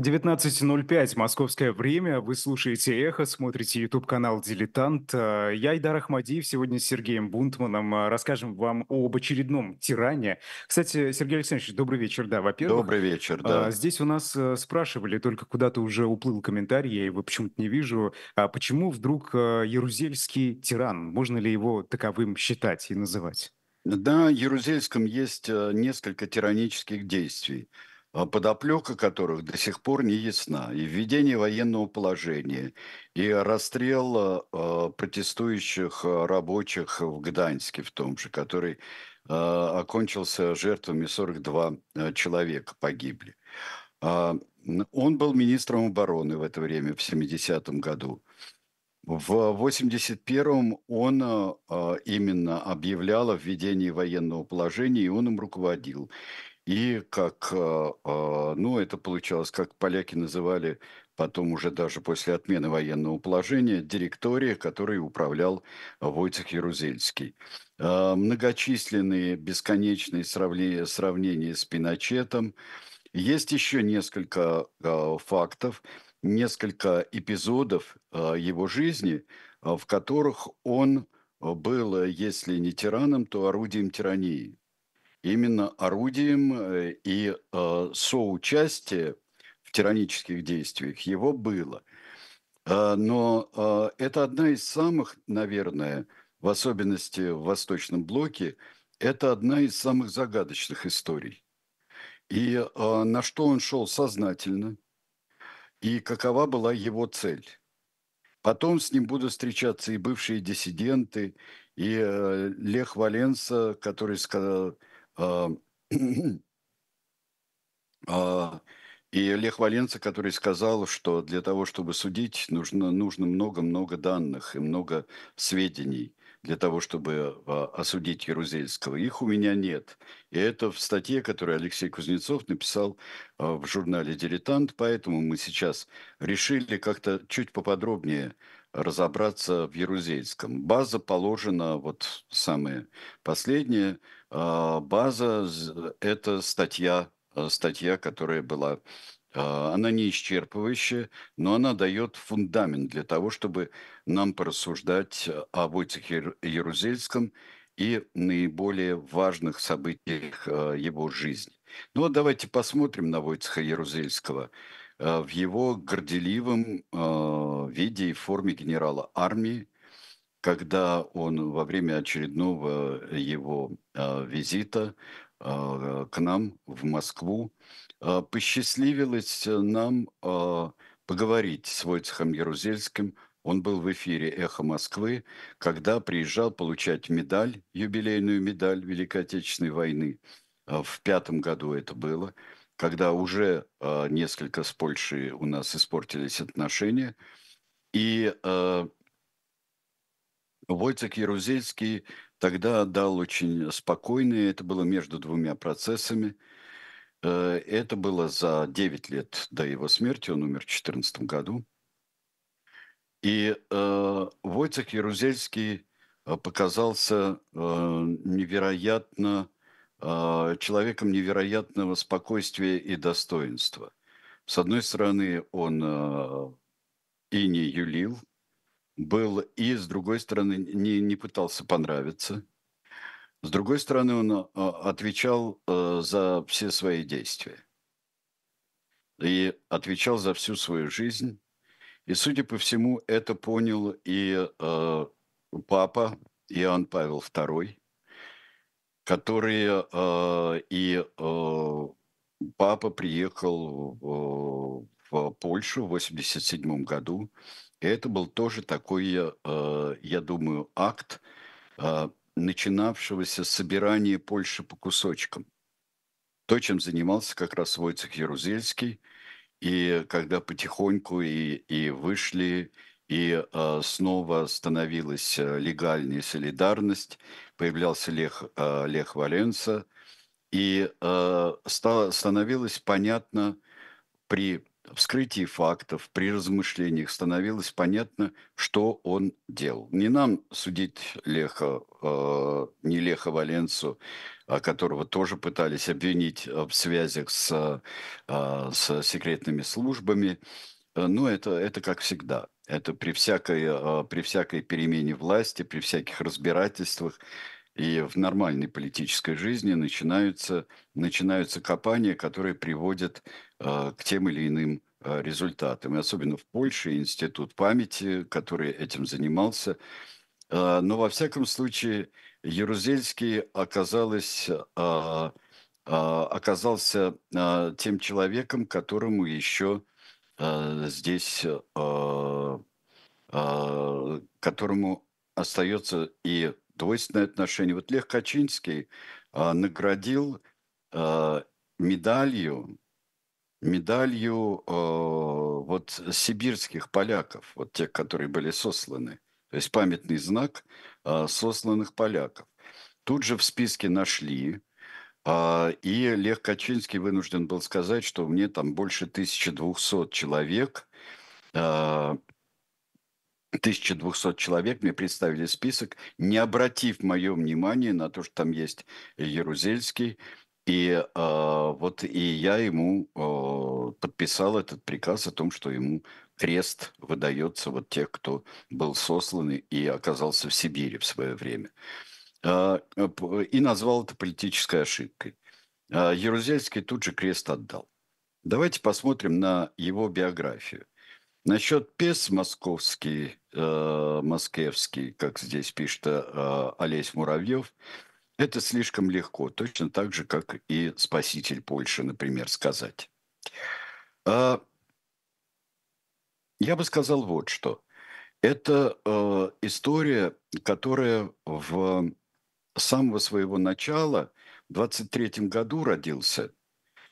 19.05 московское время. Вы слушаете «Эхо», смотрите YouTube-канал «Дилетант». Э, я Идар Ахмадиев. Сегодня с Сергеем Бунтманом э, расскажем вам об очередном тиране. Кстати, Сергей Александрович, добрый вечер. Да, во-первых. Добрый вечер, да. А, здесь у нас э, спрашивали, только куда-то уже уплыл комментарий, я его почему-то не вижу. А почему вдруг Ярузельский тиран? Можно ли его таковым считать и называть? Да, в Ярузельском есть несколько тиранических действий. А подоплека которых до сих пор не ясна. И введение военного положения, и расстрел э, протестующих рабочих в Гданьске в том же, который э, окончился жертвами 42 э, человека погибли. Э, он был министром обороны в это время, в 70-м году. В 81-м он э, именно объявлял о введении военного положения, и он им руководил. И как, а, а, ну, это получалось, как поляки называли потом уже даже после отмены военного положения, директория, которой управлял Войцех Ярузельский. А, многочисленные бесконечные сравнения, сравнения с Пиночетом. Есть еще несколько фактов, несколько эпизодов его жизни, в которых он был, если не тираном, то орудием тирании именно орудием э, и э, соучастие в тиранических действиях его было. Э, но это одна из самых, наверное, в особенности в Восточном блоке, это одна из самых загадочных историй. И на что он шел сознательно, и какова была его цель. Потом с ним будут встречаться и бывшие диссиденты, и Лех Валенса, который сказал, и Лех Валенца, который сказал, что для того, чтобы судить, нужно нужно много-много данных и много сведений для того, чтобы а, осудить Ярузельского. Их у меня нет. И это в статье, которую Алексей Кузнецов написал в журнале «Дилетант», поэтому мы сейчас решили как-то чуть поподробнее разобраться в Ярузельском. База положена, вот самое последнее, а, база – это статья, а, статья, которая была а, она не исчерпывающая, но она дает фундамент для того, чтобы нам порассуждать о Войцехе Ярузельском и наиболее важных событиях его жизни. Ну вот давайте посмотрим на Войцеха Ярузельского в его горделивом виде и форме генерала армии, когда он во время очередного его э, визита э, к нам в Москву э, посчастливилось нам поговорить с Войцехом Ярузельским. Он был в эфире «Эхо Москвы», когда приезжал получать медаль, юбилейную медаль Великой Отечественной войны. В пятом году это было, когда уже несколько с Польшей у нас испортились отношения. И Войцек Ярузельский тогда дал очень спокойные, это было между двумя процессами. Э, это было за 9 лет до его смерти, он умер в 2014 году. И э, Войцек Ярузельский э, показался э, невероятно, э, человеком невероятного спокойствия и достоинства. С одной стороны, он э, и не юлил, был и, с другой стороны, не, не пытался понравиться. С другой стороны, он а, отвечал э, за все свои действия. И отвечал за всю свою жизнь. И, судя по всему, это понял и э, папа Иоанн Павел II, который э, и папа приехал в Польшу в 1987 году это был тоже такой, э, я думаю, акт э, начинавшегося собирания Польши по кусочкам. То, чем занимался как раз Войцех Ярузельский. И когда потихоньку и, и вышли, и э, снова становилась э, легальная солидарность, появлялся Лех, э, Лех Валенса, и э, стало, становилось понятно при вскрытии фактов, при размышлениях становилось понятно, что он делал. Не нам судить Леха, э, не Леха Валенцу, которого тоже пытались обвинить в связях с, с секретными службами. Но это, это как всегда. Это при всякой, при всякой перемене власти, при всяких разбирательствах и в нормальной политической жизни начинаются, начинаются копания, которые приводят э, к тем или иным э, результатам. И особенно в Польше институт памяти, который этим занимался. Э, но во всяком случае Ярузельский оказалось, э, э, оказался э, тем человеком, которому еще э, здесь, э, э, которому остается и двойственное отношение. Вот Лех Качинский а, наградил а, медалью, медалью а, вот сибирских поляков, вот тех, которые были сосланы. То есть памятный знак а, сосланных поляков. Тут же в списке нашли, а, и Лех Качинский вынужден был сказать, что мне там больше 1200 человек а, 1200 человек, мне представили список, не обратив мое внимание на то, что там есть Ярузельский, и э, вот и я ему э, подписал этот приказ о том, что ему крест выдается вот тех, кто был сослан и оказался в Сибири в свое время. Э, и назвал это политической ошибкой. Э, Ярузельский тут же крест отдал. Давайте посмотрим на его биографию. Насчет ПЕС московский, э, москевский, как здесь пишет э, Олесь Муравьев, это слишком легко, точно так же, как и спаситель Польши, например, сказать. А, я бы сказал вот что. Это э, история, которая в самого своего начала, в 23 году родился.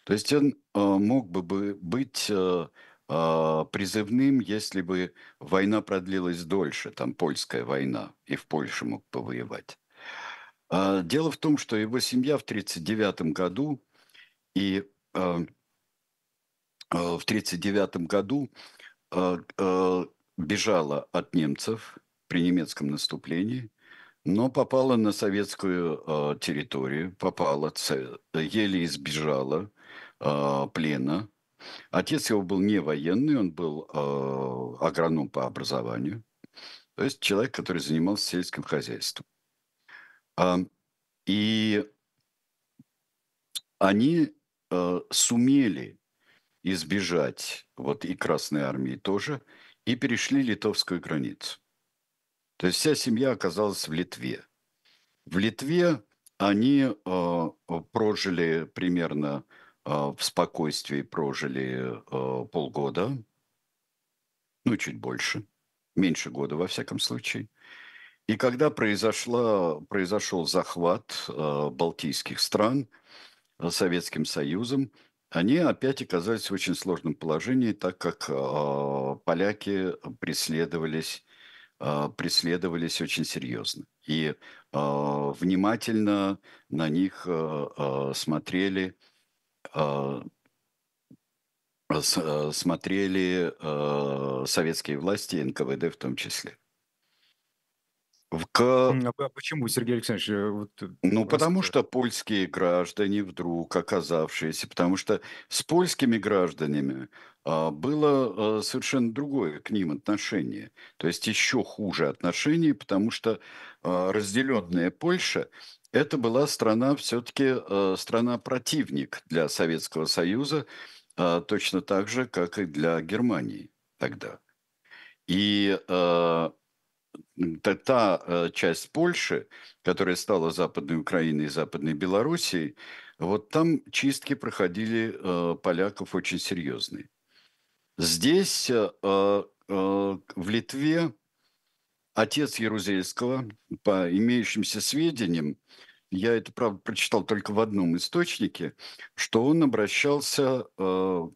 То есть он э, мог бы быть э, а, призывным, если бы война продлилась дольше, там польская война, и в Польше мог повоевать. А, дело в том, что его семья в 1939 году и а, в 1939 году бежала от немцев при немецком наступлении, но попала на советскую территорию, попала, еле избежала плена, Отец его был не военный, он был э, агроном по образованию, то есть человек, который занимался сельским хозяйством. А, и они э, сумели избежать, вот и Красной Армии тоже, и перешли литовскую границу. То есть вся семья оказалась в Литве. В Литве они э, прожили примерно в спокойствии прожили а, полгода, ну, чуть больше, меньше года во всяком случае. И когда произошла, произошел захват э, балтийских стран Советским Союзом, они опять оказались в очень сложном положении, так как поляки преследовались, преследовались очень серьезно. И э, внимательно на них э, смотрели а, э, смотрели э, советские власти, НКВД в том числе. К... А почему, Сергей Александрович? Э, вот ну, раз... потому что польские граждане вдруг оказавшиеся, потому что с польскими гражданами а, было а, совершенно другое к ним отношение. То есть еще хуже отношение, потому что а, разделенная Польша это была страна все-таки э, страна-противник для Советского Союза, э, точно так же, как и для Германии тогда. И э, та э, часть Польши, которая стала Западной Украиной и Западной Белоруссией, вот там чистки проходили э, поляков очень серьезные. Здесь, э, в Литве, отец Ярузельского, по имеющимся сведениям, я это, правда, прочитал только в одном источнике, что он обращался, э,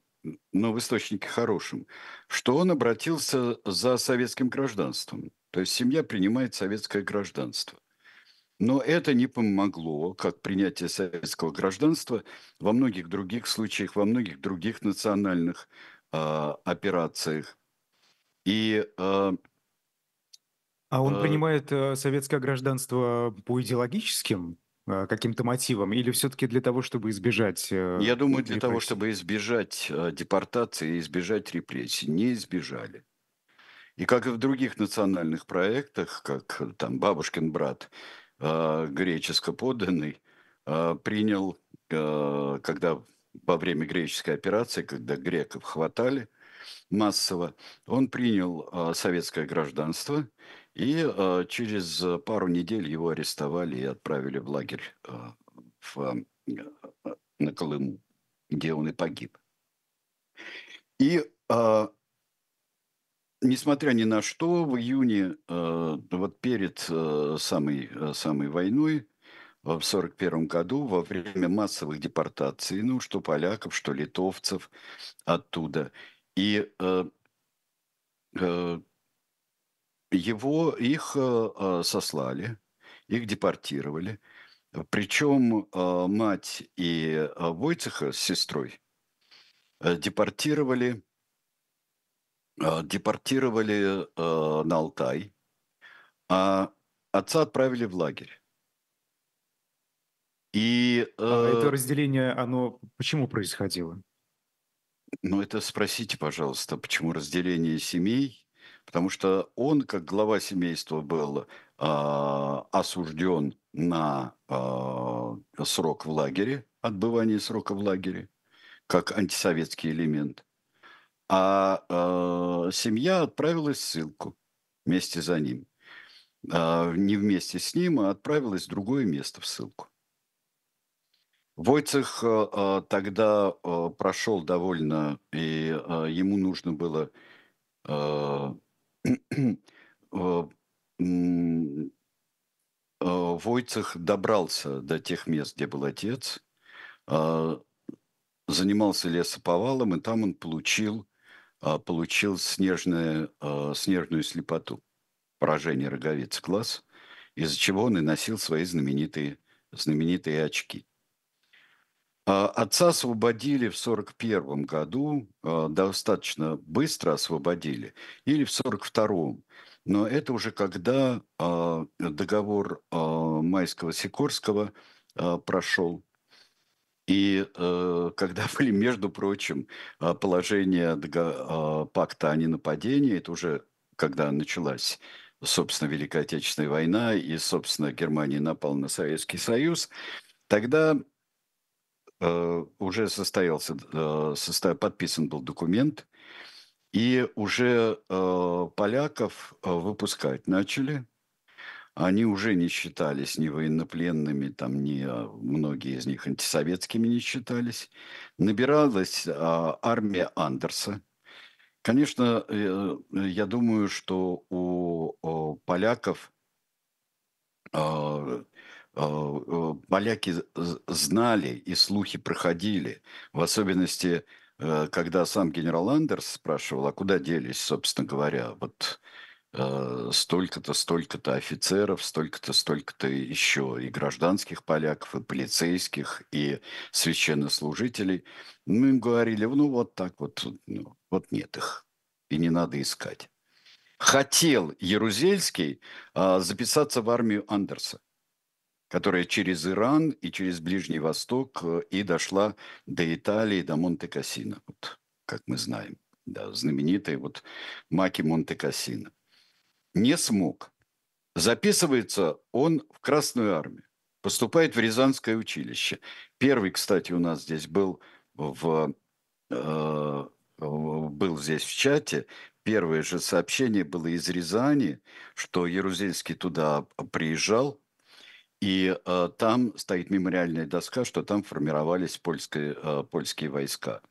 но в источнике хорошем, что он обратился за советским гражданством. То есть семья принимает советское гражданство. Но это не помогло, как принятие советского гражданства во многих других случаях, во многих других национальных э, операциях. И э, а он э, принимает э, советское гражданство по идеологическим э, каким-то мотивам или все-таки для того, чтобы избежать Я думаю, для того, чтобы избежать депортации избежать репрессий. Не избежали. И как и в других национальных проектах, как там «Бабушкин брат», греческо поданный, э, принял, когда во время греческой операции, когда греков хватали массово, он принял советское гражданство, и э, через пару недель его арестовали и отправили в лагерь э, в, э, на Колыму, где он и погиб. И э, несмотря ни на что, в июне, э, вот перед э, самой, э, самой войной, в 1941 году, во время массовых депортаций, ну, что поляков, что литовцев оттуда, и э, э, его, их э, э, сослали, их депортировали. Причем э, мать и э, Войцеха с сестрой э, депортировали э, депортировали э, на Алтай, а отца отправили в лагерь. И, А это э, разделение, оно почему происходило? ну, это спросите, пожалуйста, почему разделение семей? Потому что он, как глава семейства, был а, осужден на а, срок в лагере, отбывание срока в лагере, как антисоветский элемент. А а, семья отправилась в ссылку вместе за ним. А, не вместе с ним, а отправилась в другое место в ссылку. Войцех э, э, тогда э, прошел довольно, и э, ему нужно было э, э, м, Войцех добрался до тех мест, где был отец, э, занимался лесоповалом, и там он получил, получил снежное, снежную слепоту, поражение роговиц глаз, из-за чего он и носил свои знаменитые, знаменитые очки. А, Отца освободили в 1941 году, а, достаточно быстро освободили, или в 1942. Но это уже когда а, договор Майского-Сикорского прошел. И э, когда были, между прочим, положения а, пакта о ненападении, это уже когда началась, собственно, Великая Отечественная война, и, собственно, Германия напала на Советский Союз, тогда э, уже состоялся, э, состо- подписан был документ, и уже э, поляков э, выпускать начали. Они уже не считались ни военнопленными, там, ни э, многие из них антисоветскими не считались. Набиралась а, армия Андерса. Конечно, э, я думаю, что у поляков э, поляки з- знали и слухи проходили, в особенности, э, когда сам генерал Андерс спрашивал, а куда делись, собственно говоря, вот э, столько-то, столько-то офицеров, столько-то, столько-то еще и гражданских поляков, и полицейских, и священнослужителей. Мы им говорили, ну вот так вот, ну, вот нет их, и не надо искать. Хотел Ярузельский а, записаться в армию Андерса которая через Иран и через Ближний Восток э, и дошла до Италии, до Монте-Кассино, вот, как мы знаем, да, знаменитый вот Маки Монте-Кассино. Не смог. Записывается он в Красную армию, поступает в Рязанское училище. Первый, кстати, у нас здесь был в э, был здесь в чате, первое же сообщение было из Рязани, что Ярузельский туда приезжал, и э, там стоит мемориальная доска, что там формировались польские, э, польские войска.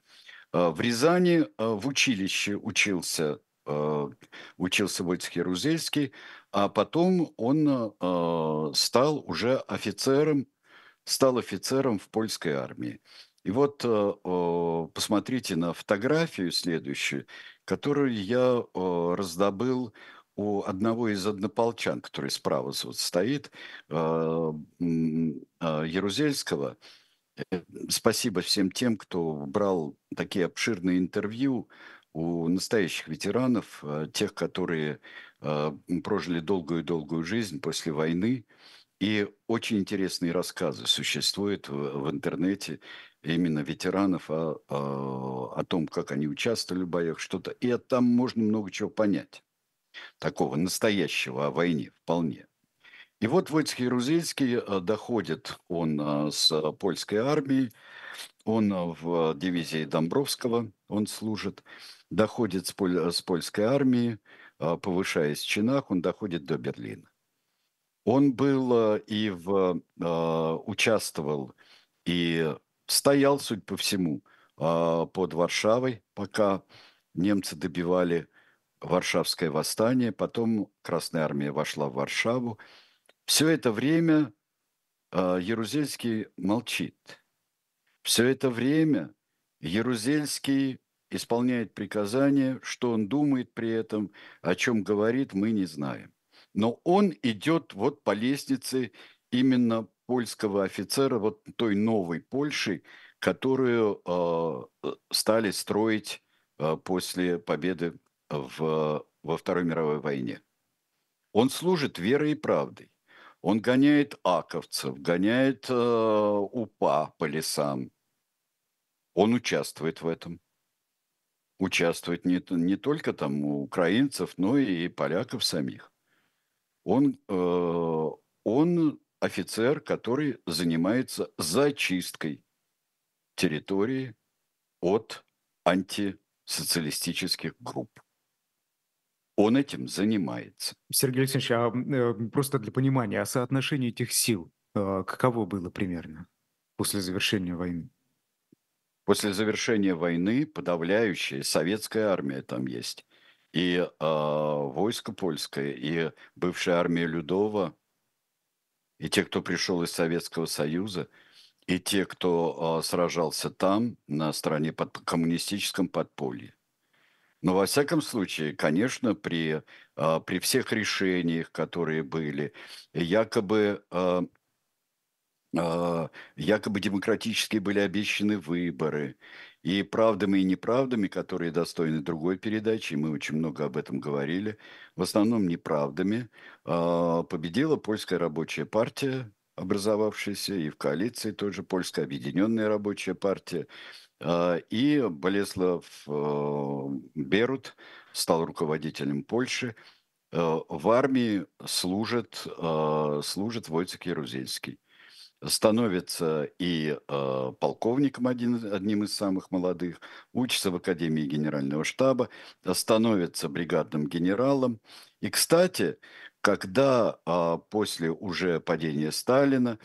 Э, в Рязани э, в училище учился, э, учился Войцех Ярузельский, а потом он э, стал уже офицером, стал офицером в польской армии. И вот э, посмотрите на фотографию следующую, которую я э, раздобыл у одного из однополчан, который справа вот стоит, э, э, Ярузельского. Э, Спасибо всем тем, кто брал такие обширные интервью у настоящих ветеранов, тех, которые прожили долгую-долгую жизнь после войны И очень интересные рассказы существуют в интернете именно ветеранов о, о, о том, как они участвовали в боях, что-то. И там можно много чего понять. Такого настоящего о войне вполне. И вот Войцех Ярузельский э, доходит он э, с польской армией, он э, в дивизии Домбровского, он служит, доходит с, поль, с польской армией, повышаясь в чинах, он доходит до Берлина. Он был и в, участвовал и стоял, судя по всему, под Варшавой, пока немцы добивали Варшавское восстание, потом Красная Армия вошла в Варшаву, все это время э, Ярузельский молчит. Все это время Ярузельский исполняет приказания, что он думает при этом, о чем говорит, мы не знаем. Но он идет вот по лестнице именно польского офицера, вот той новой Польши, которую э, стали строить э, после победы в, во Второй мировой войне. Он служит верой и правдой. Он гоняет аковцев, гоняет э, упа по лесам. Он участвует в этом. Участвует не, не только там у украинцев, но и поляков самих. Он, э, он офицер, который занимается зачисткой территории от антисоциалистических групп он этим занимается. Сергей Алексеевич, а э, просто для понимания, а соотношение этих сил э, каково было примерно после завершения войны? После завершения войны подавляющая советская армия там есть, и э, войско польское, и бывшая армия Людова, и те, кто пришел из Советского Союза, и те, кто э, сражался там, на стороне под коммунистическом подполье. Но во всяком случае, конечно, при, а, при всех решениях, которые были, якобы, а, а, якобы демократически были обещаны выборы, и правдами и неправдами, которые достойны другой передачи, мы очень много об этом говорили, в основном неправдами, победила польская рабочая партия, образовавшаяся, и в коалиции тоже польская объединенная рабочая партия, а, и Болеслав э, Берут стал руководителем Польши. Э, в армии служит, э, служит Войцек Ярузельский. Становится и полковником, один, одним из самых молодых, учится в Академии Генерального штаба, становится бригадным генералом. И, кстати, когда после уже падения Сталина,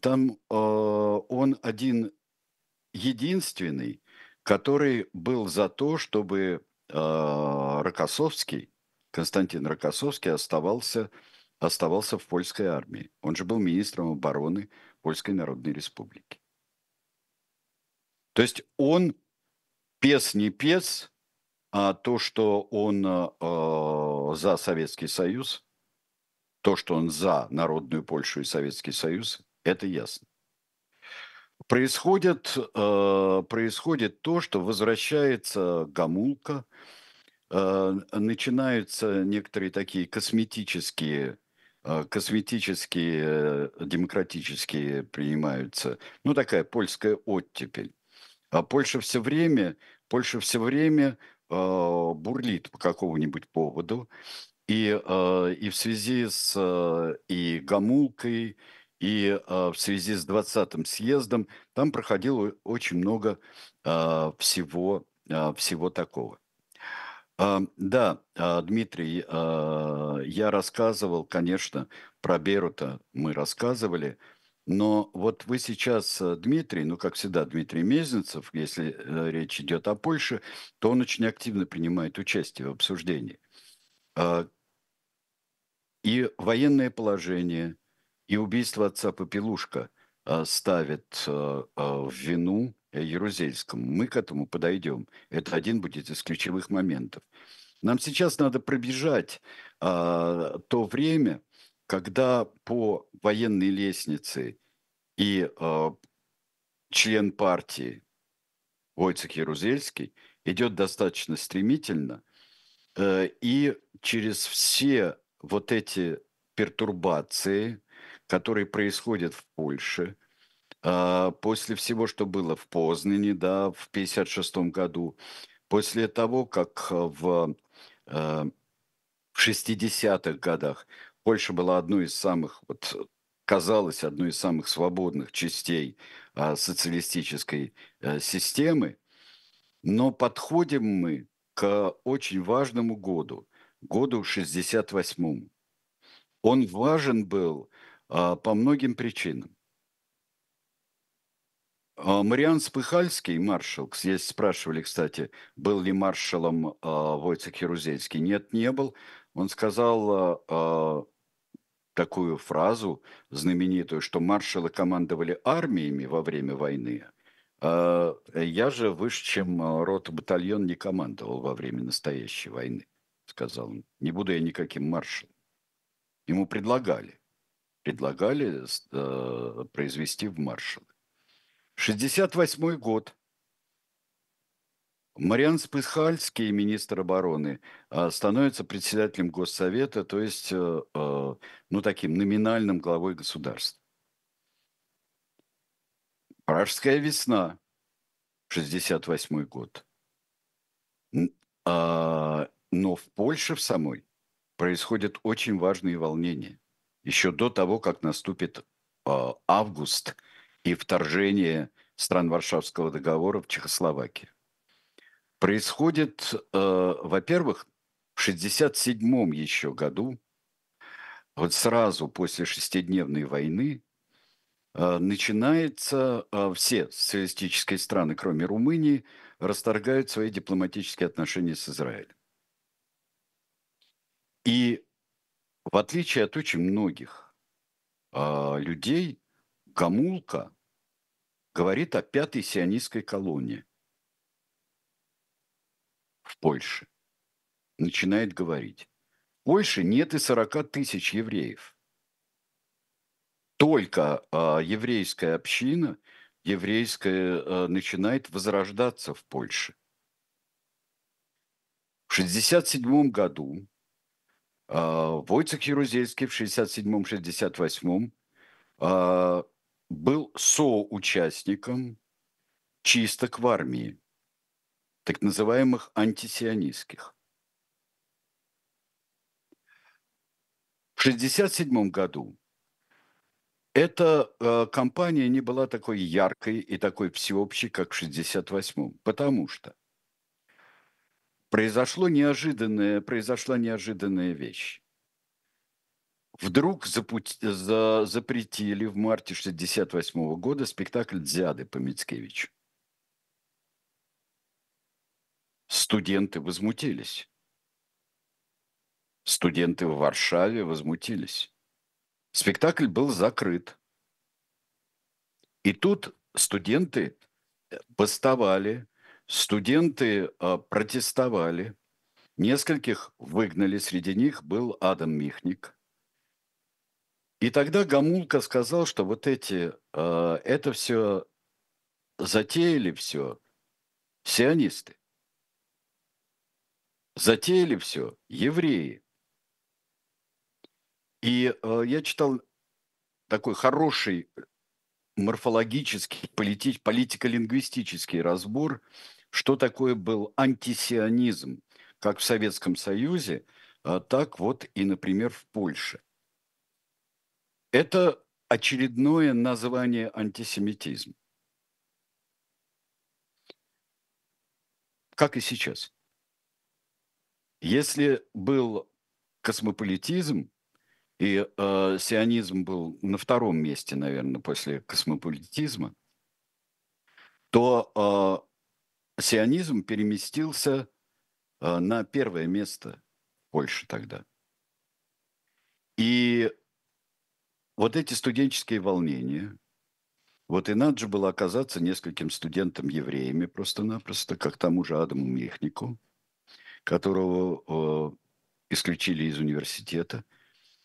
там он один единственный, который был за то, чтобы э, Рокоссовский, Константин Рокоссовский оставался, оставался в польской армии. Он же был министром обороны Польской Народной Республики. То есть он пес не пес, а то, что он э, за Советский Союз, то, что он за Народную Польшу и Советский Союз, это ясно. Происходит, э, происходит то, что возвращается Гамулка, э, начинаются некоторые такие косметические, э, косметические, демократические принимаются, ну такая польская оттепель. А Польша все время, Польша все время бурлит по какому-нибудь поводу, и, и в связи с и Гамулкой, и а, в связи с 20-м съездом там проходило очень много а, всего, а, всего такого. А, да, а, Дмитрий, а, я рассказывал, конечно, про Берута мы рассказывали, но вот вы сейчас, э, Дмитрий, ну, как всегда, Дмитрий Мезенцев, если э, речь идет о Польше, то он очень активно принимает участие в обсуждении. И военное положение – и убийство отца Попелушка а, ставит а, а, в вину Ярузельскому. Мы к этому подойдем. Это один будет из ключевых моментов. Нам сейчас надо пробежать то время, когда по военной лестнице и член партии Войцех Ярузельский идет достаточно стремительно, и через все вот эти пертурбации, который происходит в Польше, а, после всего, что было в Познане, да, в 1956 году, после того, как в, э, в 60-х годах Польша была одной из самых, вот, казалось, одной из самых свободных частей а, социалистической а, системы, но подходим мы к очень важному году, году 68-му. Он важен был а, по многим причинам. А, Мариан Спыхальский, маршал, здесь спрашивали, кстати, был ли маршалом а, Войцех Ярузельский. Нет, не был. Он сказал а, а, такую фразу знаменитую, что маршалы командовали армиями во время войны, а я же выше, чем рота батальон, не командовал во время настоящей войны, сказал он. Не буду я никаким маршалом. Ему предлагали. Предлагали э, произвести в маршалы. 68 год. Мариан Спыхальский, министр обороны, а, становится председателем Госсовета, то есть, э, э, ну, таким номинальным главой государства. Пражская весна, 68 год. А, но в Польше в самой происходят очень важные волнения. Еще до того, как наступит а, август – и вторжение стран Варшавского договора в Чехословакию. Происходит, э, во-первых, в 1967 еще году, вот сразу после шестидневной войны, э, начинается, э, все социалистические страны, кроме Румынии, расторгают свои дипломатические отношения с Израилем. И в отличие от очень многих э, людей, Гамулка говорит о пятой сионистской колонии в Польше. Начинает говорить. В Польше нет и 40 тысяч евреев. Только а, еврейская община, еврейская, а, начинает возрождаться в Польше. В 1967 году Войцех Ярузельский в 1967-1968 а, был соучастником чисток в армии, так называемых антисионистских. В 1967 году эта э, кампания не была такой яркой и такой всеобщей, как в 1968, потому что произошло неожиданное, произошла неожиданная вещь вдруг запут... за... запретили в марте 1968 года спектакль «Дзяды» по Мицкевичу. Студенты возмутились. Студенты в Варшаве возмутились. Спектакль был закрыт. И тут студенты бастовали, студенты э, протестовали. Нескольких выгнали, среди них был Адам Михник – и тогда Гамулка сказал, что вот эти, э, это все затеяли все сионисты. Затеяли все евреи. И э, я читал такой хороший морфологический, полити, политико-лингвистический разбор, что такое был антисионизм, как в Советском Союзе, а так вот и, например, в Польше. Это очередное название антисемитизм. Как и сейчас. Если был космополитизм, и э, сионизм был на втором месте, наверное, после космополитизма, то э, сионизм переместился э, на первое место Польши тогда. И вот эти студенческие волнения, вот и надо же было оказаться нескольким студентам-евреями просто-напросто, как тому же Адаму Мехнику, которого э, исключили из университета.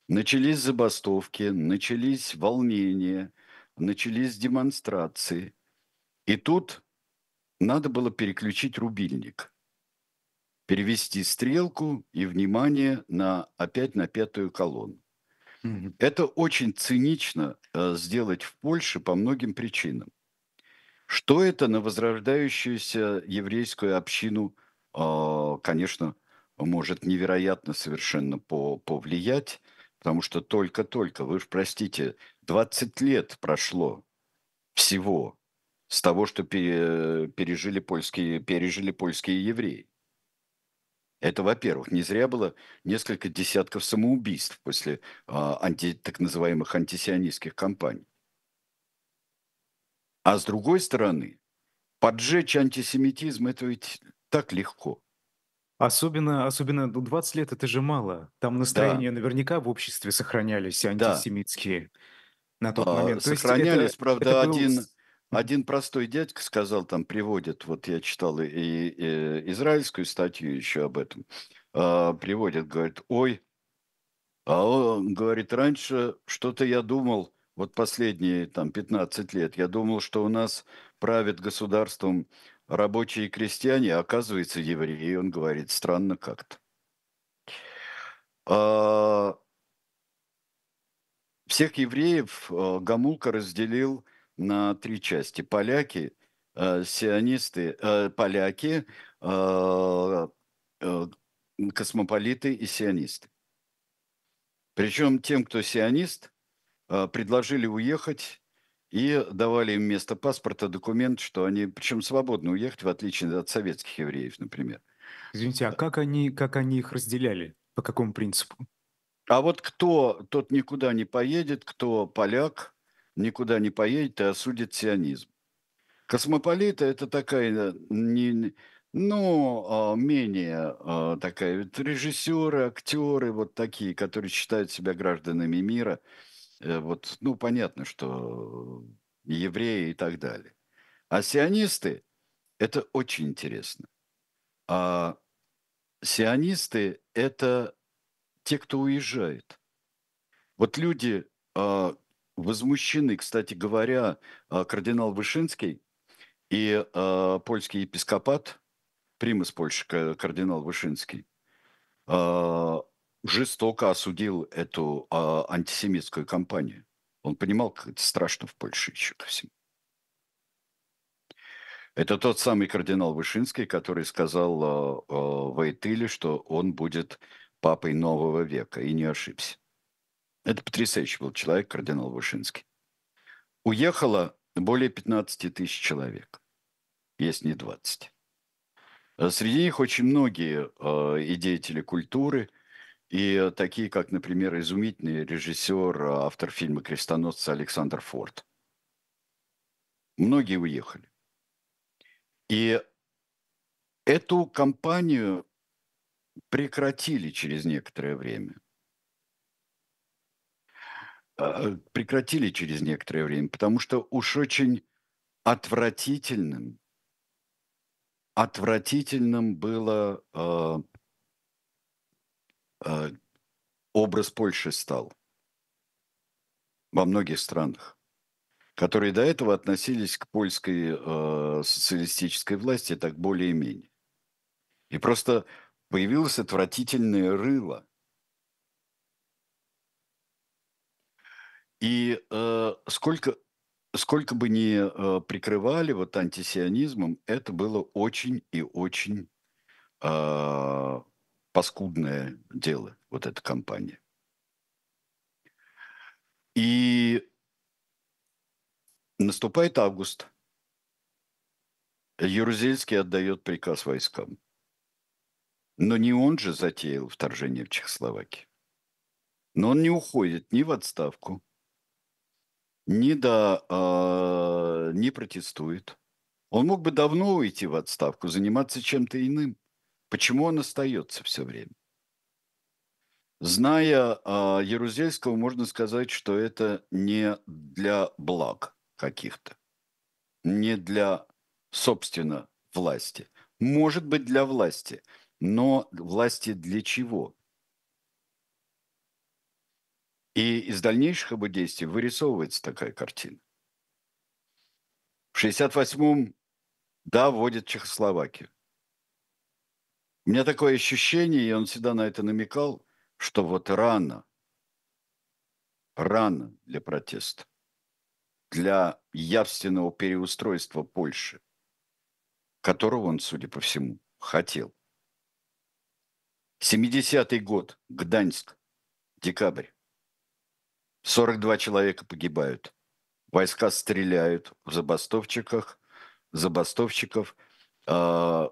Начались забастовки, начались волнения, начались демонстрации. И тут надо было переключить рубильник, перевести стрелку и внимание на, опять на пятую колонну. Это очень цинично э, сделать в Польше по многим причинам. Что это на возрождающуюся еврейскую общину, а, конечно, может невероятно совершенно по повлиять, потому что только-только, вы ж простите, 20 лет прошло всего с того, что пере пережили польские пережили польские евреи. Это, во-первых. Не зря было несколько десятков самоубийств после, а, анти так называемых антисионистских кампаний. А с другой стороны, поджечь антисемитизм- это ведь так легко. Особенно особенно, ну, 20 лет- это же мало. Там Да. настроения наверняка в обществе сохранялись Да. антисемитские на тот А, момент. То есть это сохранялись, это правда, был один. Один простой дядька сказал, там приводит, вот я читал и и израильскую статью еще об этом, а, приводит, говорит: "Ой" а он говорит: "Раньше что-то я думал, вот последние там 15 лет, я думал, что у нас правят государством рабочие и крестьяне, а оказывается евреи". Он говорит: "Странно как-то". А Всех евреев, э, Гомулка разделил на 3 части: поляки, э, сионисты, э, поляки, а, э, космополиты и сионисты. Причем тем, кто сионист, а, предложили уехать и давали им вместо паспорта документ, что они причем свободно уехать, в отличие от советских евреев, например. Извините, а А как они как они их разделяли? По какому принципу? А вот кто тот никуда не поедет, кто поляк, никуда не поедет и осудит сионизм. Космополиты- это такая не н ну, а, менее, а, такая вот режиссеры, актеры, вот такие, которые считают себя гражданами мира. Э, вот, ну, понятно, что евреи и так далее. А сионисты- это очень интересно. А, сионисты- это те, кто уезжает. Вот люди, а, возмущены, кстати говоря, а, кардинал Вышинский и, а, польский епископат, примас Польши ка кардинал Вышинский, а, жестоко осудил эту, а, антисемитскую кампанию. Он понимал, как это страшно в Польше еще ко всему. Это тот самый кардинал Вышинский, который сказал, а, а, Войтыле, что он будет папой нового века, и не ошибся. Это потрясающий был человек, кардинал Вышинский. Уехало более 15 тысяч человек, если не 20. А среди них очень многие, а, и деятели культуры, и такие, как, например, изумительный режиссер, автор фильма "Крестоносцы" Александр Форд. Многие уехали. И эту кампанию прекратили через некоторое время. А, прекратили через некоторое время, потому что уж очень отвратительным отвратительным было, а а, образ Польши стал во многих странах, которые до этого относились к польской, а, социалистической власти так более-менее. И просто появилось отвратительное рыло. И, э, сколько сколько бы ни, э, прикрывали вот антисионизмом, это было очень и очень, а, паскудное дело, вот эта кампания. И наступает август. Ярузельский отдает приказ войскам. Но не он же затеял вторжение в Чехословакию. Но он не уходит ни в отставку ни да а, не протестует. Он мог бы давно уйти в отставку, заниматься чем-то иным. Почему он остается все время? Зная, а, Ярузельского, можно сказать, что это не для благ каких-то, не для, собственно, власти. Может быть, для власти, но власти для чего? И из дальнейших его действий вырисовывается такая картина. В 68-м, да, вводят Чехословакию. У меня такое ощущение, и он всегда на это намекал, что вот рано рано для протеста, для явственного переустройства Польши, которого он, судя по всему, хотел. 70-й год, Гданьск, декабрь. 42 человека погибают. Войска стреляют в забастовчиках, забастовщиков. А,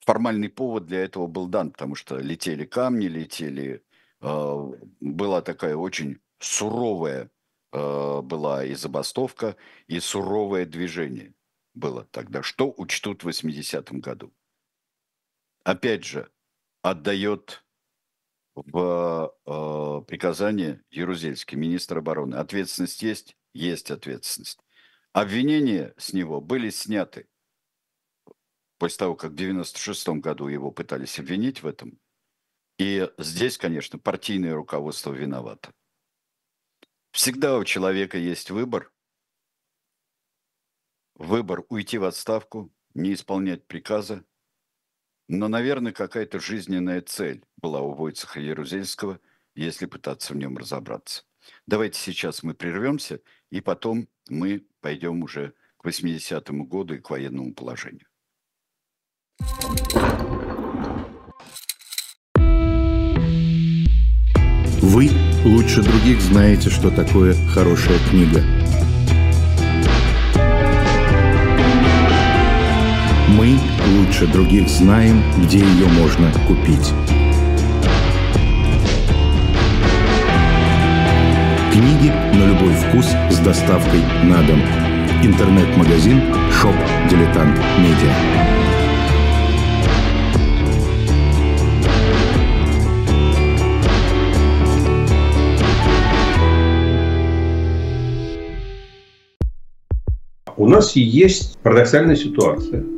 формальный повод для этого был дан, потому что летели камни, летели... А, была такая очень суровая а, была и забастовка, и суровое движение было тогда. Что учтут в 80-м году? Опять же, отдает в э, приказание Ярузельский, министр обороны. Ответственность есть? Есть ответственность. Обвинения с него были сняты после того, как в 96 году его пытались обвинить в этом. И здесь, конечно, партийное руководство виновато. Всегда у человека есть выбор. Выбор уйти в отставку, не исполнять приказа, но, наверное, какая-то жизненная цель была у Войцеха Ярузельского, если пытаться в нем разобраться. Давайте сейчас мы прервемся, и потом мы пойдем уже к 80-му году и к военному положению. Вы лучше других знаете, что такое хорошая книга – Мы лучше других знаем, где ее можно купить. Книги на любой вкус с доставкой на дом. Интернет-магазин «Shop Diletant Media». У нас есть парадоксальная ситуация –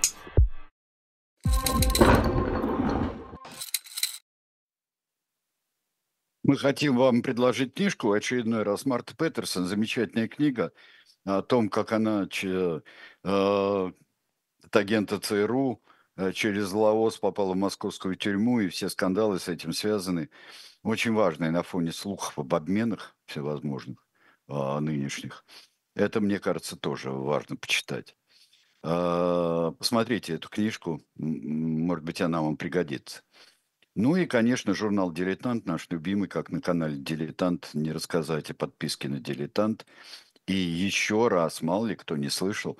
Мы хотим вам предложить книжку очередной раз. Марта Петерсон, замечательная книга о том, как она э, от агента ЦРУ э, через Лаос попала в московскую тюрьму, и все скандалы с этим связаны. Очень важная на фоне слухов об обменах всевозможных э, нынешних. Это, мне кажется, тоже важно почитать. Э, посмотрите эту книжку, может быть, она вам пригодится. Ну и, конечно, журнал «Дилетант», наш любимый, как на канале «Дилетант», не рассказать о подписке на «Дилетант». И еще раз, мало ли кто не слышал,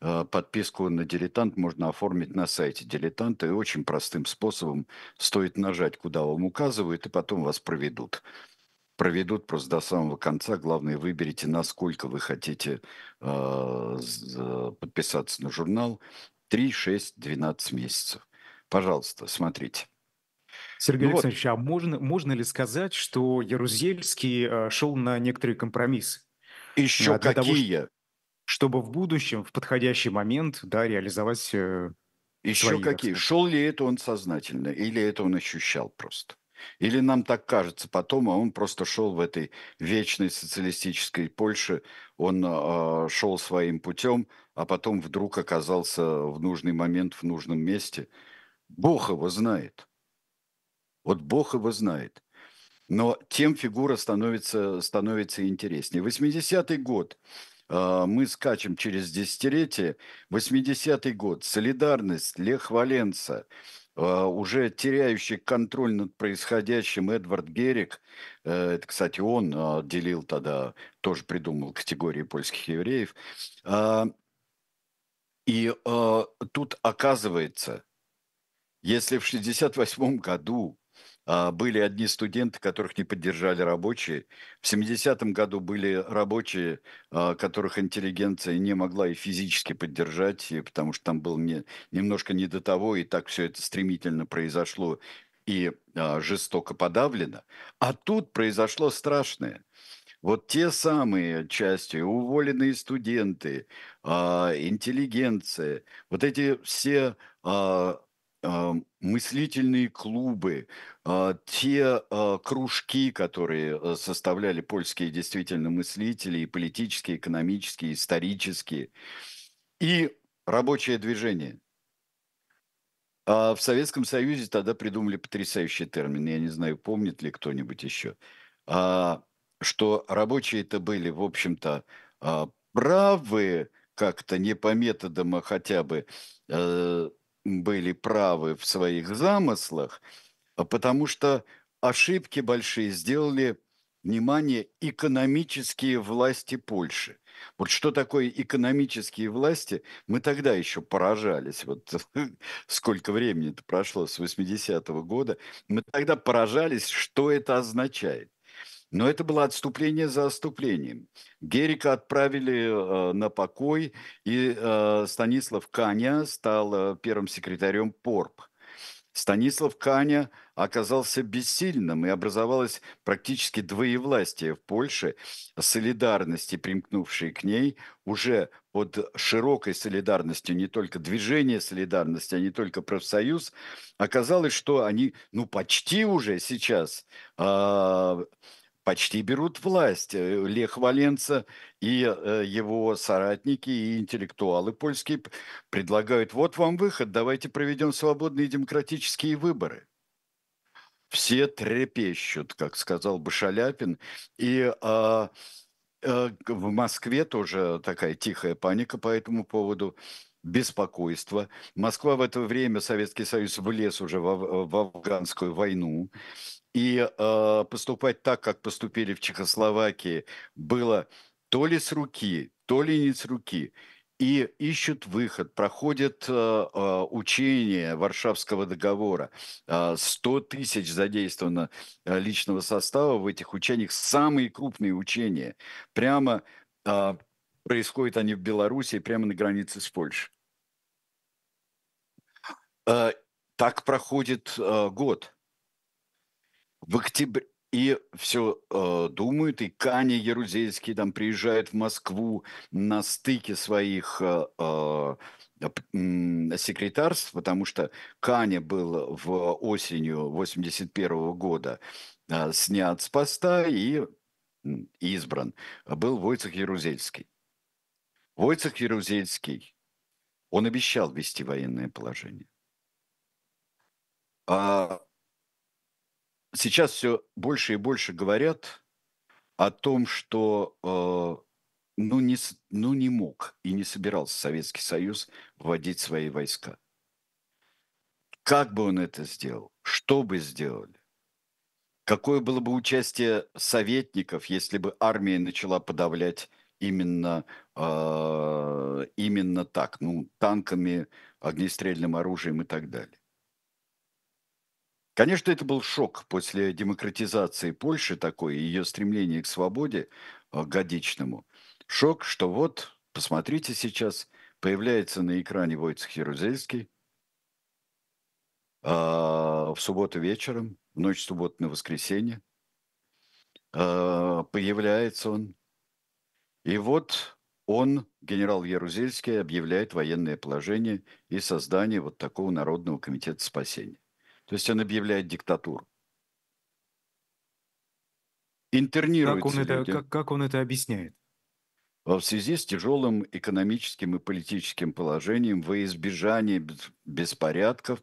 э, подписку на «Дилетант» можно оформить на сайте «Дилетанта» и очень простым способом стоит нажать, куда вам указывают, и потом вас проведут. Проведут просто до самого конца. Главное, выберите, насколько вы хотите э, подписаться на журнал. 3, 6, 12 месяцев. Пожалуйста, смотрите. Сергей ну Александрович, вот. а можно, можно ли сказать, что Ярузельский э, шел на некоторые компромиссы? Еще а, для какие? Того, чтобы в будущем, в подходящий момент, да, реализовать э, Еще какие? Шел ли это он сознательно, или это он ощущал просто? Или нам так кажется потом, а он просто шел в этой вечной социалистической Польше, он э, шел своим путем, а потом вдруг оказался в нужный момент в нужном месте. Бог его знает. Вот Бог его знает. Но тем фигура становится, становится интереснее. 80-й год. А, мы скачем через десятилетие. 80-й год. Солидарность, Лех Валенца, а, уже теряющий контроль над происходящим Эдвард Герик, э, это, кстати, он а, делил тогда, тоже придумал категории польских евреев, и тут оказывается, если в 1968 году были одни студенты, которых не поддержали рабочие. В 70-м году были рабочие, а, которых интеллигенция не могла и физически поддержать, потому что там было не, немножко не до того, и так все это стремительно произошло и а, жестоко подавлено. А тут произошло страшное. вот те самые части, уволенные студенты, а, интеллигенция, вот эти все а, а, мыслительные клубы, а, те а, кружки, которые э, составляли польские действительно мыслители, и политические, экономические, исторические, и рабочее движение. А в Советском Союзе тогда придумали потрясающий термин, я не знаю, помнит ли кто-нибудь еще, а, что рабочие это были, в общем-то, а, правы как-то не по методам, а хотя бы э, были правы в своих замыслах, а потому что ошибки большие сделали, внимание, экономические власти Польши. Вот что такое экономические власти, мы тогда еще поражались. Вот сколько времени это прошло с 80-го года. Мы тогда поражались, что это означает. Но это было отступление за отступлением. Герика отправили э, на покой, и э, Станислав Каня стал э, первым секретарем ПОРП. Станислав Каня оказался бессильным, и образовалось практически двоевластие в Польше, солидарности, примкнувшие к ней, уже под широкой солидарностью, не только движение солидарности, а не только профсоюз, оказалось, что они, ну, почти уже сейчас э, почти берут власть. Э, Лех Валенца и э, его соратники и интеллектуалы польские предлагают, вот вам выход, давайте проведем свободные демократические выборы. Все трепещут, как сказал бы Шаляпин, и а, а, в Москве тоже такая тихая паника по этому поводу беспокойство. Москва в это время, Советский Союз, влез уже в, в афганскую войну. И э, поступать так, как поступили в Чехословакии, было то ли с руки, то ли не с руки. И ищут выход, проходят э, э, учения Варшавского договора. Э, 100 тысяч задействовано личного состава в этих учениях. Самые крупные учения. Прямо э, происходят они в Беларуси, прямо на границе с Польшей. Э, так проходит э, год в октябре и все э, думают, и Каня Ярузельский там приезжает в Москву на стыке своих э, э, секретарств, потому что Каня был в осенью 81 года э, снят с поста и избран. Был Войцех Ярузельский. Войцех Ярузельский, он обещал ввести военное положение. А сейчас все больше и больше говорят о том, что э, ну, не, ну не мог и не собирался Советский Союз вводить свои войска. Как бы он это сделал? Что бы сделали? Какое было бы участие советников, если бы армия начала подавлять именно, э, именно так, ну, танками, огнестрельным оружием и так далее? Конечно, это был шок после демократизации Польши такой, ее стремления к свободе э, годичному. Шок, что вот, посмотрите сейчас, появляется на экране Войцех Ярузельский а, в субботу вечером, в ночь субботы на воскресенье. А, появляется он. И вот он, генерал Ярузельский, объявляет военное положение и создание вот такого Народного комитета спасения. То есть он объявляет диктатуру. Интернируется как он, это, как, как он это объясняет? В связи с тяжелым экономическим и политическим положением, во избежание беспорядков,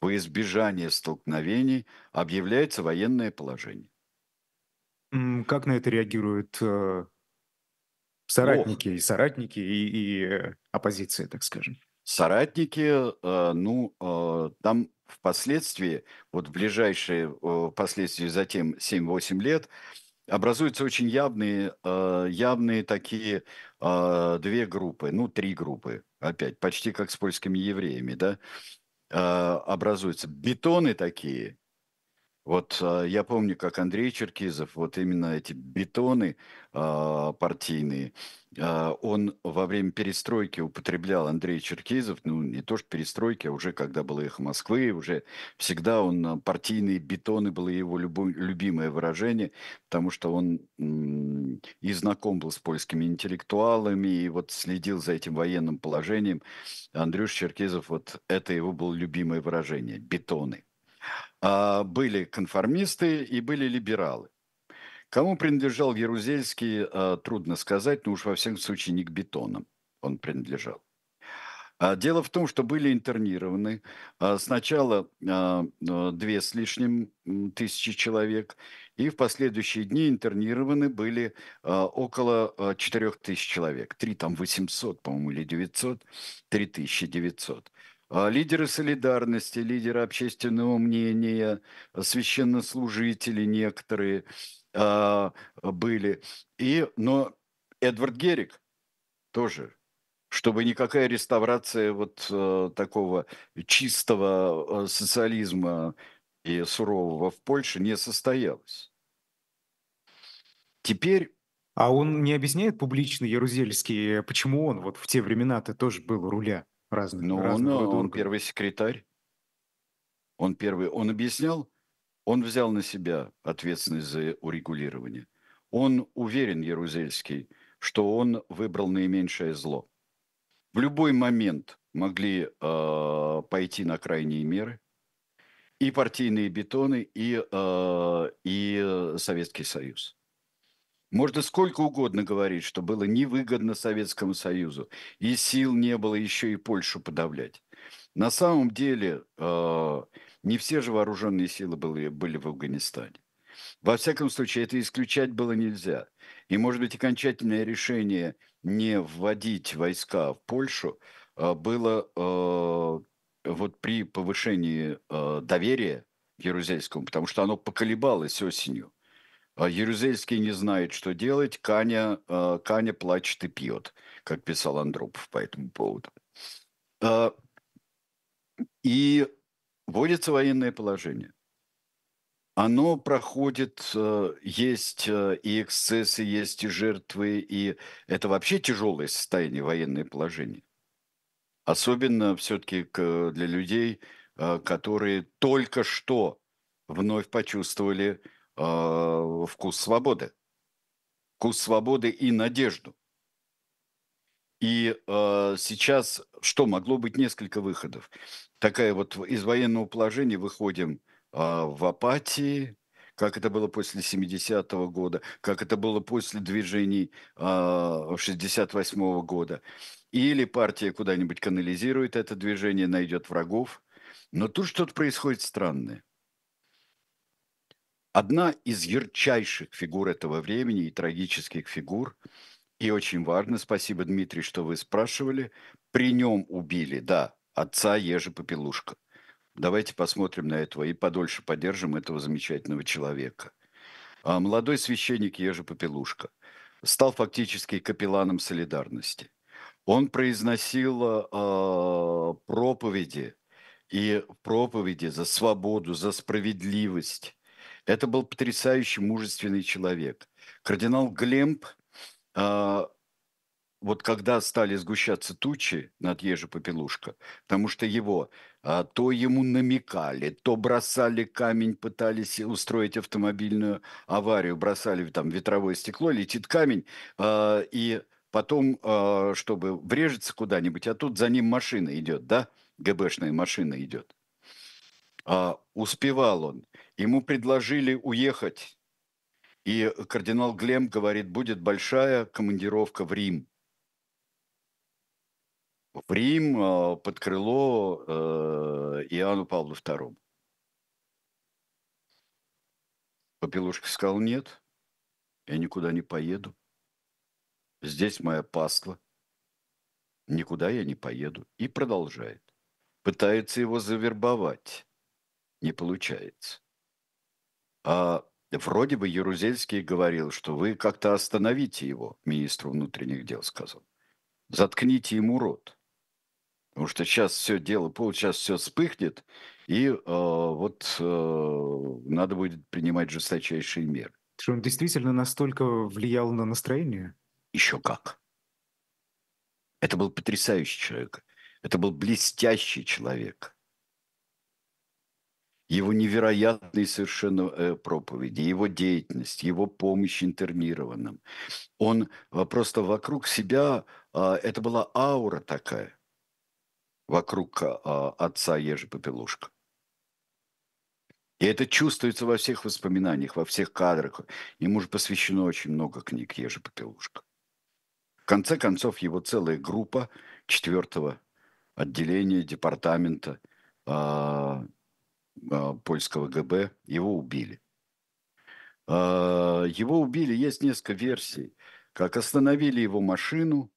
во избежание столкновений объявляется военное положение. Как на это реагируют э, соратники, О. и соратники и, и э, оппозиция, так скажем? Соратники, э, ну, там впоследствии, вот в ближайшие, впоследствии затем 7-8 лет, образуются очень явные, э, явные такие э, две группы, ну, три группы, опять, почти как с польскими евреями, да, э, образуются. Бетоны такие, Вот а, я помню, как Андрей Черкизов, вот именно эти бетоны а, партийные, а, он во время перестройки употреблял Андрей Черкизов, ну не то что перестройки, а уже когда было эхо Москвы, уже всегда он партийные бетоны было его любо- любимое выражение, потому что он м, и знаком был с польскими интеллектуалами, и вот следил за этим военным положением. Андрюш Черкизов, вот это его было любимое выражение – бетоны. А, были конформисты и были либералы. Кому принадлежал Ярузельский, а, трудно сказать, но уж во всяком случае не к бетонам он принадлежал. А, дело в том, что были интернированы сначала две с лишним тысячи человек, и в последующие дни интернированы были около четырех тысяч человек. Три там 800, по-моему, или 900, 3900. А лидеры солидарности, лидеры общественного мнения, священнослужители некоторые а, были. И, но Эдвард Герик тоже, чтобы никакая реставрация вот а, такого чистого а, социализма и сурового в Польше не состоялась. Теперь а он не объясняет публично, Ярузельский, почему он вот в те времена-то тоже был у руля? Разных, Ну, он, разных он первый секретарь. Он первый. Он объяснял, он взял на себя ответственность за урегулирование. Он уверен, Ярузельский, что он выбрал наименьшее зло. В любой момент могли э, пойти на крайние меры и партийные бетоны, и, э, и Советский Союз. Можно сколько угодно говорить, что было невыгодно Советскому Союзу, и сил не было еще и Польшу подавлять. На самом деле э, не все же вооруженные силы были, были в Афганистане. Во всяком случае, это исключать было нельзя. И, может быть, окончательное решение не вводить войска в Польшу э, было э, вот при повышении э, доверия Ярузельскому, потому что оно поколебалось осенью. А не знает, что делать, Каня, а, Каня плачет и пьет, как писал Андропов по этому поводу. А, и вводится военное положение. Оно проходит, есть и эксцессы, есть и жертвы, и это вообще тяжелое состояние военное положение. Особенно все-таки для людей, которые только что вновь почувствовали э, вкус свободы. Вкус свободы и надежду. И э, сейчас что? Могло быть несколько выходов. Такая вот из военного положения выходим э, в апатии, как это было после 70-го года, как это было после движений э, 68-го года. Или партия куда-нибудь канализирует это движение, найдет врагов. Но тут что-то происходит странное. Одна из ярчайших фигур этого времени и трагических фигур, и очень важно, спасибо, Дмитрий, что вы спрашивали, при нем убили, да, отца Ежи Попелушка. Давайте посмотрим на этого и подольше поддержим этого замечательного человека. А молодой священник Ежи Попелушка стал фактически капелланом солидарности. Он произносил э, проповеди и проповеди за свободу, за справедливость, это был потрясающий мужественный человек. Кардинал Глемп, э, вот когда стали сгущаться тучи над Ежи Попелушка, потому что его э, то ему намекали, то бросали камень, пытались устроить автомобильную аварию, бросали там ветровое стекло, летит камень, э, и потом, чтобы врежется куда-нибудь, а тут за ним машина идет, да, ГБшная машина идет. А, успевал он. Ему предложили уехать. И кардинал Глем говорит, будет большая командировка в Рим. В Рим а, под крыло э, Иоанну Павлу II. Попелушка сказал, нет, я никуда не поеду. Здесь моя паства. Никуда я не поеду. И продолжает. Пытается его завербовать не получается. А вроде бы Ярузельский говорил, что вы как-то остановите его, министру внутренних дел сказал. Заткните ему рот. Потому что сейчас все дело, сейчас все вспыхнет, и э, вот э, надо будет принимать жесточайшие меры. Что он действительно настолько влиял на настроение? Еще как. Это был потрясающий человек. Это был блестящий человек. Его невероятные совершенно э, проповеди, его деятельность, его помощь интернированным. Он э, просто вокруг себя, э, это была аура такая, вокруг э, отца Ежи Попелушка. И это чувствуется во всех воспоминаниях, во всех кадрах. Ему же посвящено очень много книг Ежи Попелушка. В конце концов, его целая группа четвертого отделения департамента польского ГБ, его убили. Э, его убили, есть несколько версий, как остановили его машину,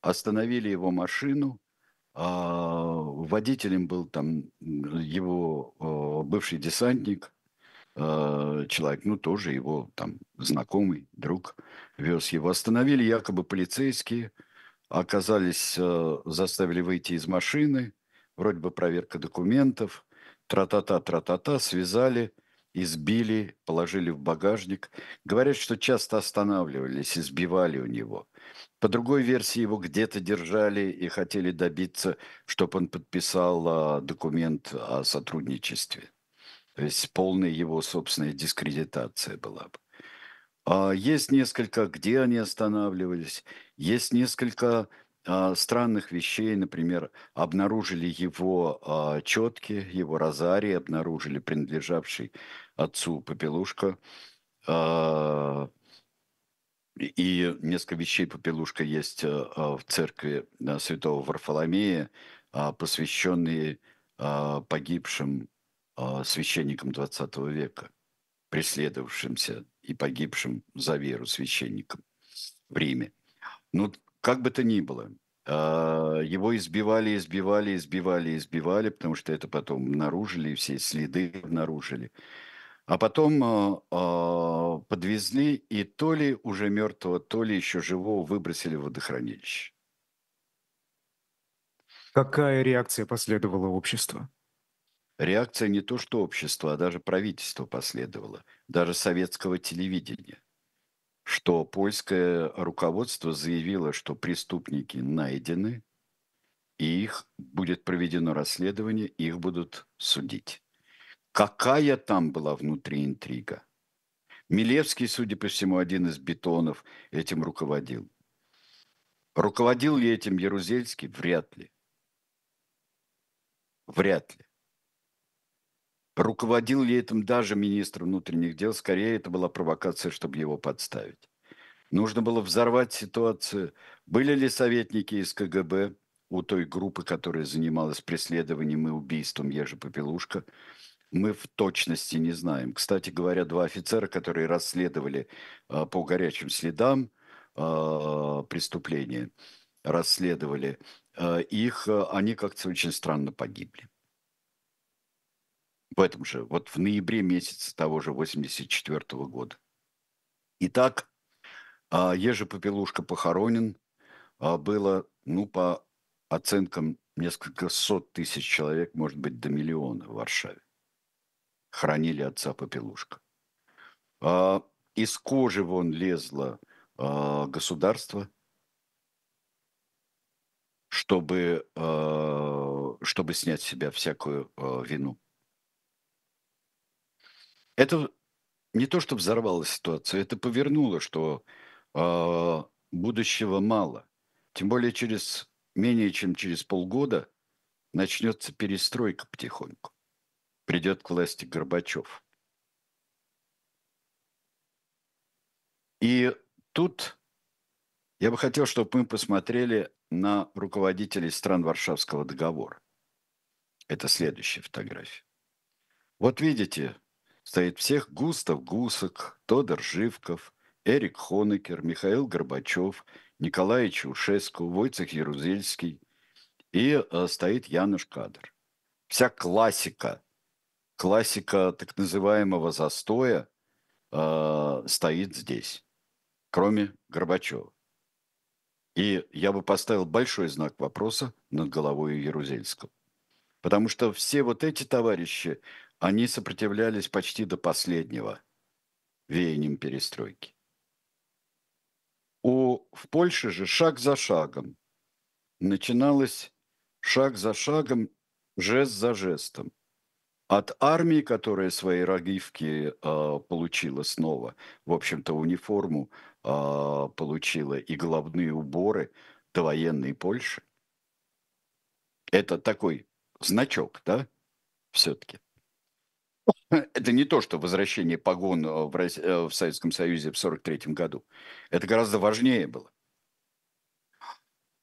остановили его машину, а, водителем был там его а, бывший десантник, а, человек, ну, тоже его там знакомый, друг, вез его. Остановили якобы полицейские, оказались, заставили выйти из машины, вроде бы проверка документов, тра-та-та, тра-та-та, связали, избили, положили в багажник. Говорят, что часто останавливались, избивали у него. По другой версии его где-то держали и хотели добиться, чтобы он подписал а, документ о сотрудничестве. То есть полная его собственная дискредитация была бы. А есть несколько, где они останавливались, есть несколько странных вещей, например, обнаружили его а, четки, его розарий, обнаружили принадлежавший отцу Попелушка, а, и несколько вещей Попелушка есть а, в церкви а, святого Варфоломея, а, посвященные а, погибшим а, священникам 20 века, преследовавшимся и погибшим за веру священникам в Риме. Ну, как бы то ни было, а, его избивали, избивали, избивали, избивали, потому что это потом обнаружили, все следы обнаружили. А потом а, подвезли и то ли уже мертвого, то ли еще живого выбросили в водохранилище. Какая реакция последовала общества? Реакция не то что общества, а даже правительство последовало, даже советского телевидения что польское руководство заявило, что преступники найдены, и их будет проведено расследование, их будут судить. Какая там была внутри интрига? Милевский, судя по всему, один из бетонов этим руководил. Руководил ли этим Ярузельский? Вряд ли. Вряд ли. Руководил ли этим даже министр внутренних дел? Скорее, это была провокация, чтобы его подставить. Нужно было взорвать ситуацию. Были ли советники из КГБ у той группы, которая занималась преследованием и убийством Ежи Попелушка? Мы в точности не знаем. Кстати говоря, два офицера, которые расследовали э, по горячим следам э, преступления, расследовали э, их, они как-то очень странно погибли в этом же, вот в ноябре месяце того же 84 -го года. Итак, а, Ежи Попелушка похоронен. А, было, ну, по оценкам, несколько сот тысяч человек, может быть, до миллиона в Варшаве. Хранили отца Попелушка. А, из кожи вон лезло государство, чтобы, чтобы снять с себя всякую вину. Это не то, что взорвало ситуацию, это повернуло, что э, будущего мало. Тем более через менее чем через полгода начнется перестройка потихоньку. Придет к власти Горбачев. И тут я бы хотел, чтобы мы посмотрели на руководителей стран Варшавского договора. Это следующая фотография. Вот видите, стоит всех Густав Гусок, Тодор Живков, Эрик Хонекер, Михаил Горбачев, Николай Чаушеску, Войцех Ярузельский и э, стоит Януш Кадр. Вся классика, классика так называемого застоя э, стоит здесь, кроме Горбачева. И я бы поставил большой знак вопроса над головой Ярузельского. Потому что все вот эти товарищи, они сопротивлялись почти до последнего веянием перестройки. У, в Польше же шаг за шагом начиналось шаг за шагом, жест за жестом. От армии, которая свои рогивки э, получила снова, в общем-то, униформу э, получила и головные уборы до военной Польши. Это такой значок, да, все-таки. Это не то, что возвращение погон в, Рос... в Советском Союзе в 1943 году. Это гораздо важнее было.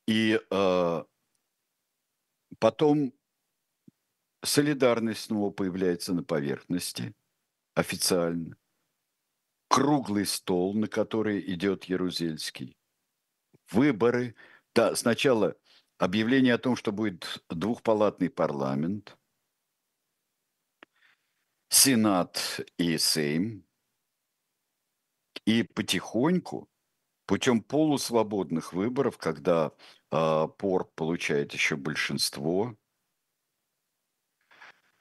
И э, потом солидарность снова появляется на поверхности официально. Круглый стол, на который идет Ярузельский. Выборы. Да, сначала объявление о том, что будет двухпалатный парламент, Сенат и Сейм. И потихоньку, путем полусвободных выборов, когда э, ПОР получает еще большинство,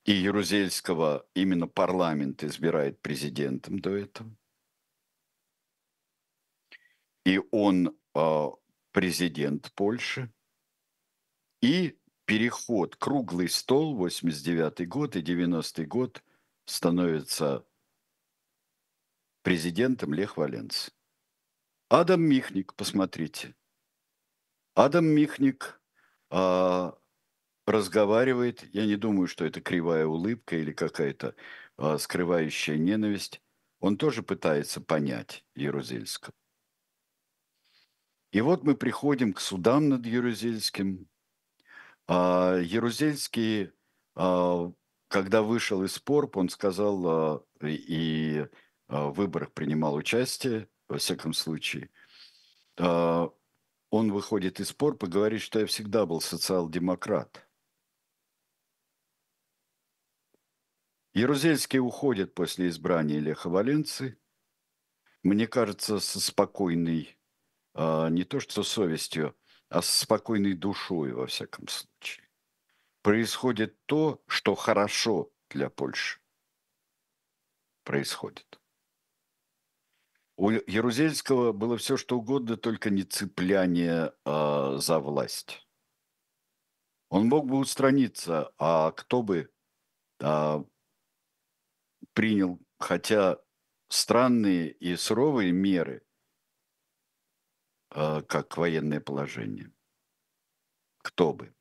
и Ярузельского именно парламент избирает президентом до этого. И он э, президент Польши. И переход, круглый стол, 89 год и 90 год, становится президентом Лех Валенц. Адам Михник, посмотрите. Адам Михник э, разговаривает, я не думаю, что это кривая улыбка или какая-то э, скрывающая ненависть, он тоже пытается понять Ярузельского. И вот мы приходим к судам над Ярузельским. А, Ярузельский, а, когда вышел из спор, он сказал а, и а, в выборах принимал участие, во всяком случае, а, он выходит из спор, поговорит, что я всегда был социал-демократ – Ярузельский уходит после избрания Леха Валенции. Мне кажется, со спокойной, не то что совестью, а со спокойной душой, во всяком случае. Происходит то, что хорошо для Польши. Происходит. У Ярузельского было все, что угодно, только не цепляние а, за власть. Он мог бы устраниться, а кто бы а, принял, хотя странные и суровые меры, а, как военное положение. Кто бы?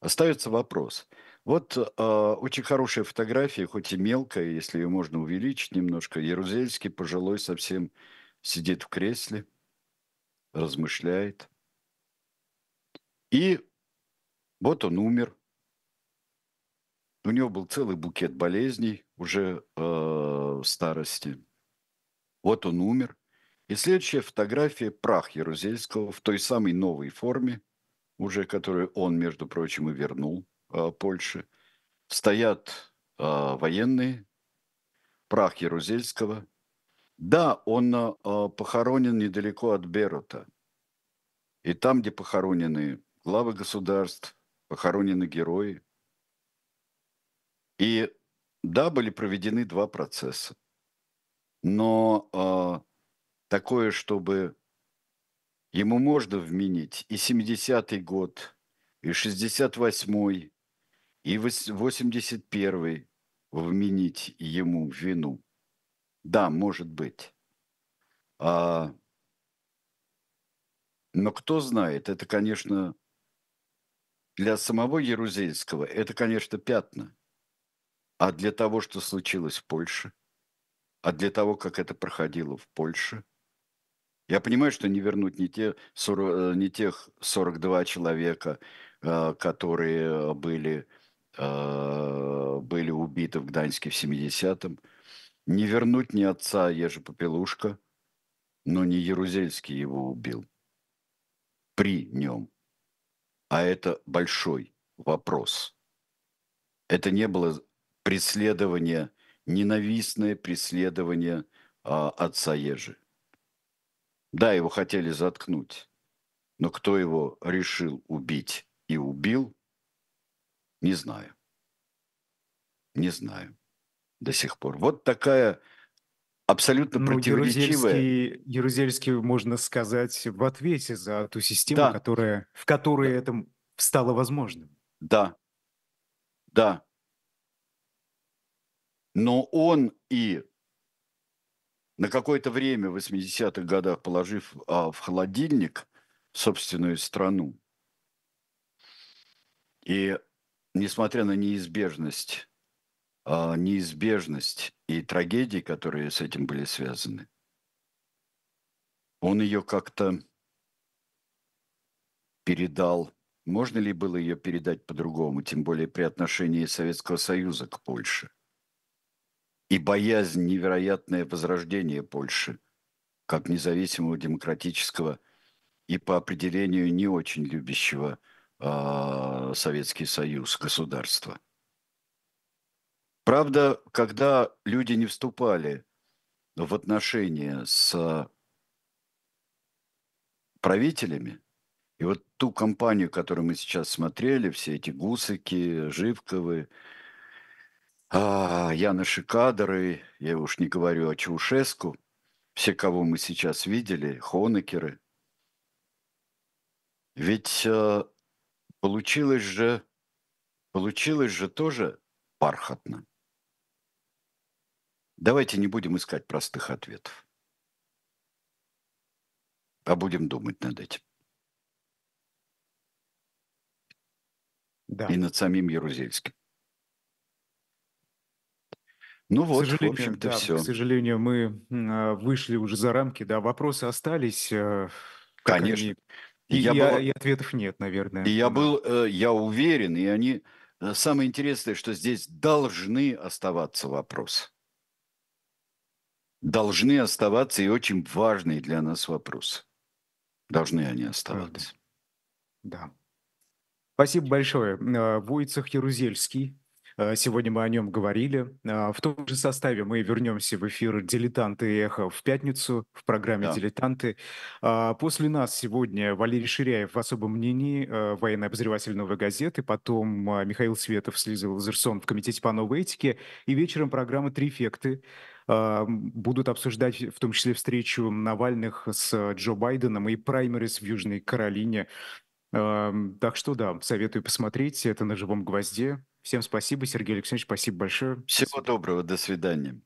Остается вопрос. Вот э, очень хорошая фотография, хоть и мелкая, если ее можно увеличить немножко. Ярузельский пожилой совсем сидит в кресле, размышляет. И вот он умер. У него был целый букет болезней уже э, старости. Вот он умер. И следующая фотография – прах Ярузельского в той самой новой форме, уже которую он, между прочим, и вернул э, Польше. Стоят э, военные, прах Ярузельского. Да, он э, похоронен недалеко от Берута. И там, где похоронены главы государств, похоронены герои, и да, были проведены два процесса. Но э, такое, чтобы ему можно вменить и 70-й год, и 68-й, и 81-й вменить ему вину. Да, может быть. А, но кто знает, это, конечно, для самого Ярузельского, это, конечно, пятна. А для того, что случилось в Польше, а для того, как это проходило в Польше, я понимаю, что не вернуть не, те 40, э, не тех 42 человека, э, которые были, э, были убиты в Гданьске в 70-м, не вернуть ни отца Ежи Попелушка, но не Ярузельский его убил при нем. А это большой вопрос. Это не было преследование, ненавистное преследование а, отца Ежи. Да, его хотели заткнуть. Но кто его решил убить и убил, не знаю. Не знаю до сих пор. Вот такая абсолютно Ну, противоречивая... Ярузельский, Ярузельский, можно сказать, в ответе за ту систему, Да, которая, в которой это стало возможным. да, да. Но он и на какое-то время в 80-х годах, положив а, в холодильник собственную страну, и несмотря на неизбежность, а, неизбежность и трагедии, которые с этим были связаны, он ее как-то передал. Можно ли было ее передать по-другому, тем более при отношении Советского Союза к Польше? И боязнь невероятное возрождение Польши как независимого демократического и по определению не очень любящего а, Советский Союз государства. Правда, когда люди не вступали в отношения с правителями, и вот ту компанию, которую мы сейчас смотрели, все эти Гусыки, Живковы, а, Яныши Кадры, я уж не говорю о Чаушеску, все, кого мы сейчас видели, Хонекеры. Ведь э, получилось же, получилось же тоже бархатно. Давайте не будем искать простых ответов, а будем думать над этим. Да. И над самим Ярузельским. Ну К вот, в общем-то, да, все. к сожалению, мы а, вышли уже за рамки, да, вопросы остались, э, Конечно. они, И я и, а- был, и ответов нет, наверное. и я Да. был, э, я уверен, и они... э, Самое интересное, что здесь должны оставаться вопросы. Должны оставаться и очень важные для нас вопросы. Должны они оставаться. Да. Спасибо большое. Войцех Ярузельский. Э, Сегодня мы о нем говорили. Э, В том же составе мы вернемся в эфир «Дилетанты и эхо» в пятницу в программе Да. «Дилетанты». А После нас сегодня Валерий Ширяев в особом мнении, э, военный обозреватель «Новой газеты», потом э, Михаил Светов, Слиза Лазерсон в Комитете по новой этике, и вечером программа «Трифекты». Будут обсуждать в том числе встречу Навальных с Джо Байденом и праймерис в Южной Каролине. Так что да, советую посмотреть. Это на живом гвозде. Всем спасибо, Сергей Алексеевич, спасибо большое. Всего свидания. доброго, до свидания.